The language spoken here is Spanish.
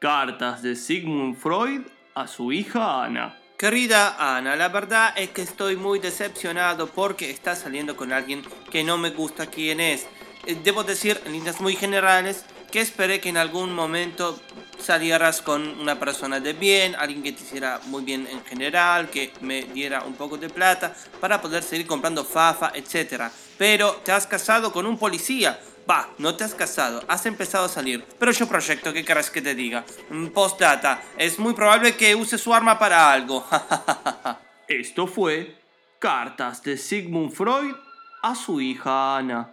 Cartas de Sigmund Freud a su hija Ana. Querida Ana, la verdad es que estoy muy decepcionado porque está saliendo con alguien que no me gusta quién es. Eh, Debo decir, en líneas muy generales, que esperé que en algún momento salieras con una persona de bien, alguien que te hiciera muy bien en general, que me diera un poco de plata para poder seguir comprando fafa, etc. Pero te has casado con un policía. Va, no te has casado, has empezado a salir. Pero yo proyecto, ¿qué querés que te diga? Mm, Postdata, es muy probable que use su arma para algo. Esto fue Cartas de Sigmund Freud a su hija Ana.